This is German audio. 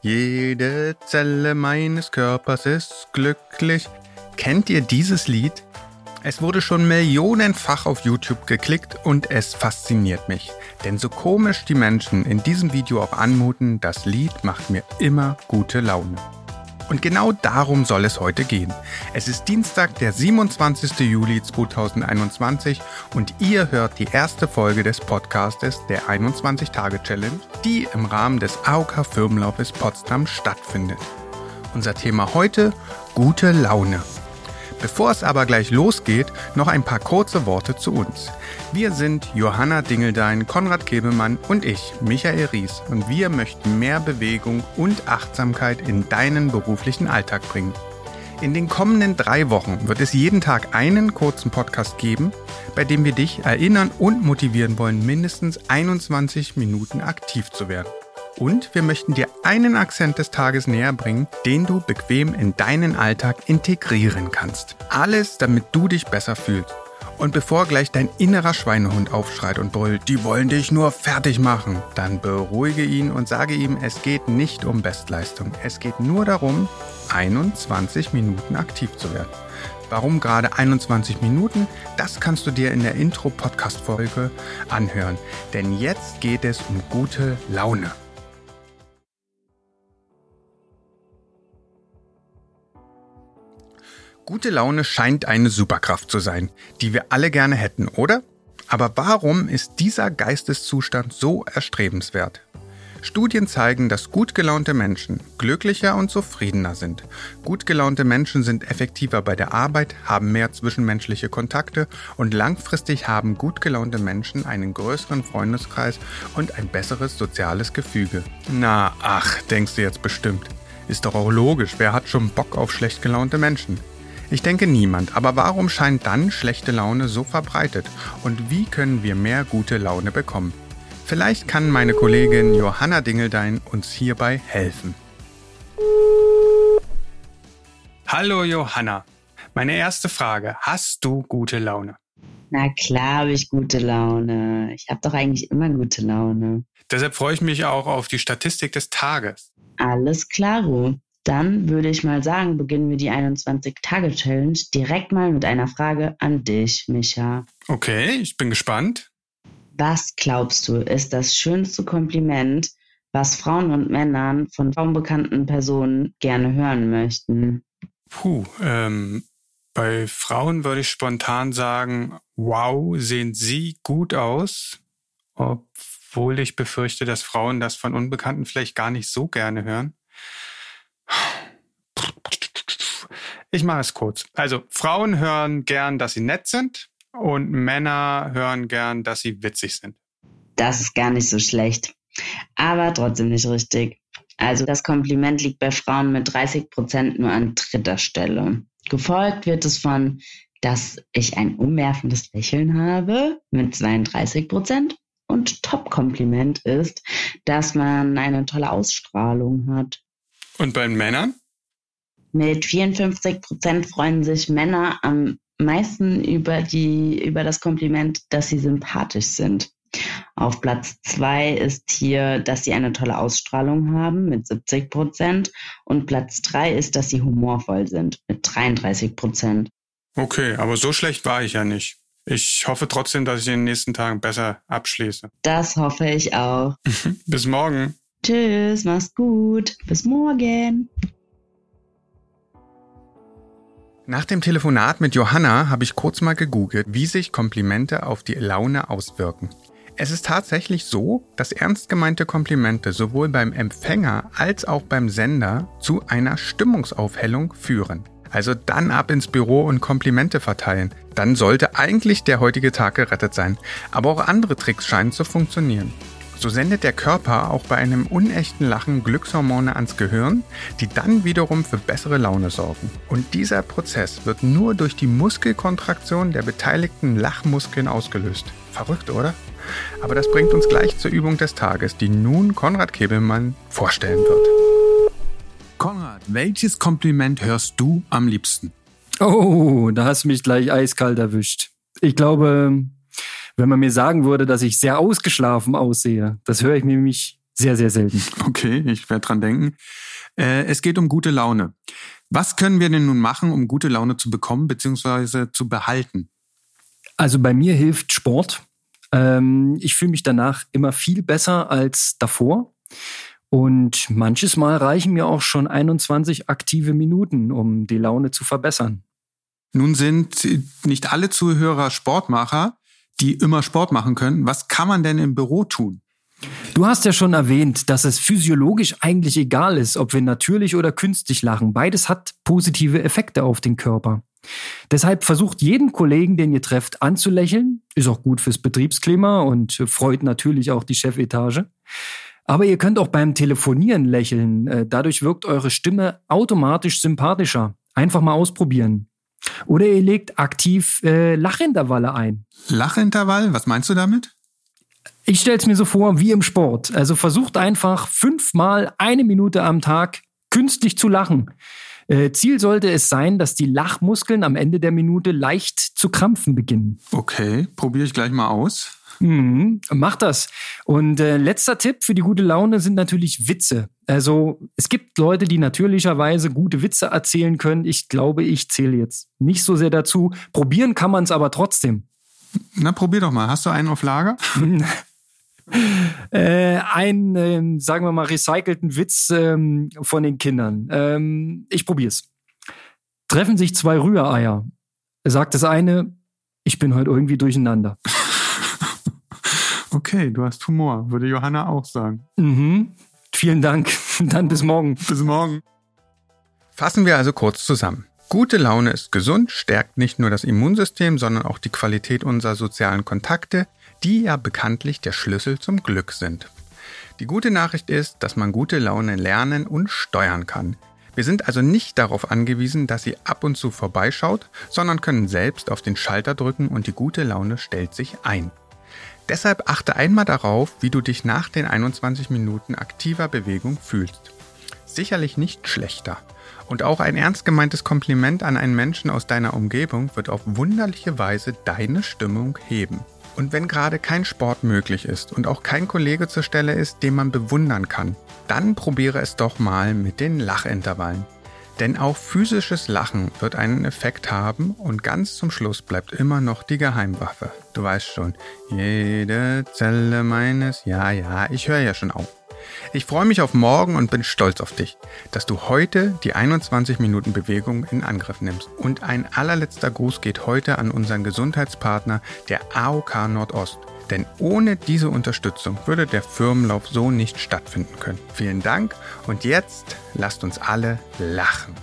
Jede Zelle meines Körpers ist glücklich. Kennt ihr dieses Lied? Es wurde schon millionenfach auf YouTube geklickt und es fasziniert mich. Denn so komisch die Menschen in diesem Video auch anmuten, das Lied macht mir immer gute Laune. Und genau darum soll es heute gehen. Es ist Dienstag, der 27. Juli 2021 und ihr hört die erste Folge des Podcastes der 21-Tage-Challenge, die im Rahmen des AOK Firmenlaufes Potsdam stattfindet. Unser Thema heute, gute Laune. Bevor es aber gleich losgeht, noch ein paar kurze Worte zu uns. Wir sind Johanna Dingeldein, Konrad Kebemann und ich, Michael Ries, und wir möchten mehr Bewegung und Achtsamkeit in deinen beruflichen Alltag bringen. In den kommenden drei Wochen wird es jeden Tag einen kurzen Podcast geben, bei dem wir dich erinnern und motivieren wollen, mindestens 21 Minuten aktiv zu werden. Und wir möchten dir einen Akzent des Tages näher bringen, den du bequem in deinen Alltag integrieren kannst. Alles, damit du dich besser fühlst. Und bevor gleich dein innerer Schweinehund aufschreit und brüllt, die wollen dich nur fertig machen, dann beruhige ihn und sage ihm, es geht nicht um Bestleistung. Es geht nur darum, 21 Minuten aktiv zu werden. Warum gerade 21 Minuten? Das kannst du dir in der Intro-Podcast-Folge anhören. Denn jetzt geht es um gute Laune. Gute Laune scheint eine Superkraft zu sein, die wir alle gerne hätten, oder? Aber warum ist dieser Geisteszustand so erstrebenswert? Studien zeigen, dass gut gelaunte Menschen glücklicher und zufriedener sind. Gut gelaunte Menschen sind effektiver bei der Arbeit, haben mehr zwischenmenschliche Kontakte und langfristig haben gut gelaunte Menschen einen größeren Freundeskreis und ein besseres soziales Gefüge. Na, ach, denkst du jetzt bestimmt. Ist doch auch logisch, wer hat schon Bock auf schlecht gelaunte Menschen? Ich denke niemand, aber warum scheint dann schlechte Laune so verbreitet und wie können wir mehr gute Laune bekommen? Vielleicht kann meine Kollegin Johanna Dingeldein uns hierbei helfen. Hallo Johanna, meine erste Frage, hast du gute Laune? Na klar habe ich gute Laune. Ich habe doch eigentlich immer gute Laune. Deshalb freue ich mich auch auf die Statistik des Tages. Alles klaro. Dann würde ich mal sagen, beginnen wir die 21-Tage-Challenge direkt mal mit einer Frage an dich, Micha. Okay, ich bin gespannt. Was glaubst du, ist das schönste Kompliment, was Frauen und Männern von kaum bekannten Personen gerne hören möchten? Puh, ähm, bei Frauen würde ich spontan sagen, wow, sehen sie gut aus. Obwohl ich befürchte, dass Frauen das von Unbekannten vielleicht gar nicht so gerne hören. Ich mache es kurz. Also Frauen hören gern, dass sie nett sind und Männer hören gern, dass sie witzig sind. Das ist gar nicht so schlecht, aber trotzdem nicht richtig. Also das Kompliment liegt bei Frauen mit 30 Prozent nur an dritter Stelle. Gefolgt wird es von, dass ich ein umwerfendes Lächeln habe mit 32 Prozent. Und Top-Kompliment ist, dass man eine tolle Ausstrahlung hat. Und bei Männern? Mit 54 Prozent freuen sich Männer am meisten über, die, über das Kompliment, dass sie sympathisch sind. Auf Platz zwei ist hier, dass sie eine tolle Ausstrahlung haben mit 70 Prozent. Und Platz drei ist, dass sie humorvoll sind mit 33 Prozent. Okay, aber so schlecht war ich ja nicht. Ich hoffe trotzdem, dass ich in den nächsten Tagen besser abschließe. Das hoffe ich auch. Bis morgen. Tschüss, mach's gut. Bis morgen. Nach dem Telefonat mit Johanna habe ich kurz mal gegoogelt, wie sich Komplimente auf die Laune auswirken. Es ist tatsächlich so, dass ernst gemeinte Komplimente sowohl beim Empfänger als auch beim Sender zu einer Stimmungsaufhellung führen. Also dann ab ins Büro und Komplimente verteilen. Dann sollte eigentlich der heutige Tag gerettet sein. Aber auch andere Tricks scheinen zu funktionieren. So sendet der Körper auch bei einem unechten Lachen Glückshormone ans Gehirn, die dann wiederum für bessere Laune sorgen. Und dieser Prozess wird nur durch die Muskelkontraktion der beteiligten Lachmuskeln ausgelöst. Verrückt, oder? Aber das bringt uns gleich zur Übung des Tages, die nun Konrad Kebelmann vorstellen wird. Konrad, welches Kompliment hörst du am liebsten? Oh, da hast du mich gleich eiskalt erwischt. Ich glaube, wenn man mir sagen würde, dass ich sehr ausgeschlafen aussehe. Das höre ich mir nämlich sehr, sehr selten. Okay, ich werde dran denken. Äh, es geht um gute Laune. Was können wir denn nun machen, um gute Laune zu bekommen bzw. zu behalten? Also bei mir hilft Sport. Ähm, ich fühle mich danach immer viel besser als davor. Und manches Mal reichen mir auch schon 21 aktive Minuten, um die Laune zu verbessern. Nun sind nicht alle Zuhörer Sportmacher, die immer Sport machen können. Was kann man denn im Büro tun? Du hast ja schon erwähnt, dass es physiologisch eigentlich egal ist, ob wir natürlich oder künstlich lachen. Beides hat positive Effekte auf den Körper. Deshalb versucht jeden Kollegen, den ihr trefft, anzulächeln. Ist auch gut fürs Betriebsklima und freut natürlich auch die Chefetage. Aber ihr könnt auch beim Telefonieren lächeln. Äh, dadurch wirkt eure Stimme automatisch sympathischer. Einfach mal ausprobieren. Oder ihr legt aktiv äh, Lachintervalle ein. Lachintervall? Was meinst du damit? Ich stelle es mir so vor wie im Sport. Also versucht einfach fünfmal eine Minute am Tag künstlich zu lachen. Äh, Ziel sollte es sein, dass die Lachmuskeln am Ende der Minute leicht zu krampfen beginnen. Okay, probiere ich gleich mal aus. Mhm, mach das. Und äh, letzter Tipp für die gute Laune sind natürlich Witze. Also es gibt Leute, die natürlicherweise gute Witze erzählen können. Ich glaube, ich zähle jetzt nicht so sehr dazu. Probieren kann man es aber trotzdem. Na, probier doch mal. Hast du einen auf Lager? äh, einen, äh, sagen wir mal, recycelten Witz ähm, von den Kindern. Ähm, ich probier's. Treffen sich zwei Rühreier. Sagt das eine, ich bin heute irgendwie durcheinander. Okay, du hast Humor, würde Johanna auch sagen. Mhm. Vielen Dank. Dann bis morgen. Bis morgen. Fassen wir also kurz zusammen. Gute Laune ist gesund, stärkt nicht nur das Immunsystem, sondern auch die Qualität unserer sozialen Kontakte, die ja bekanntlich der Schlüssel zum Glück sind. Die gute Nachricht ist, dass man gute Laune lernen und steuern kann. Wir sind also nicht darauf angewiesen, dass sie ab und zu vorbeischaut, sondern können selbst auf den Schalter drücken und die gute Laune stellt sich ein. Deshalb achte einmal darauf, wie du dich nach den 21 Minuten aktiver Bewegung fühlst. Sicherlich nicht schlechter. Und auch ein ernst gemeintes Kompliment an einen Menschen aus deiner Umgebung wird auf wunderliche Weise deine Stimmung heben. Und wenn gerade kein Sport möglich ist und auch kein Kollege zur Stelle ist, den man bewundern kann, dann probiere es doch mal mit den Lachintervallen. Denn auch physisches Lachen wird einen Effekt haben und ganz zum Schluss bleibt immer noch die Geheimwaffe. Du weißt schon, jede Zelle meines, ja, ja, ich höre ja schon auf. Ich freue mich auf morgen und bin stolz auf dich, dass du heute die 21 Minuten Bewegung in Angriff nimmst. Und ein allerletzter Gruß geht heute an unseren Gesundheitspartner, der AOK Nordost. Denn ohne diese Unterstützung würde der Firmenlauf so nicht stattfinden können. Vielen Dank und jetzt lasst uns alle lachen.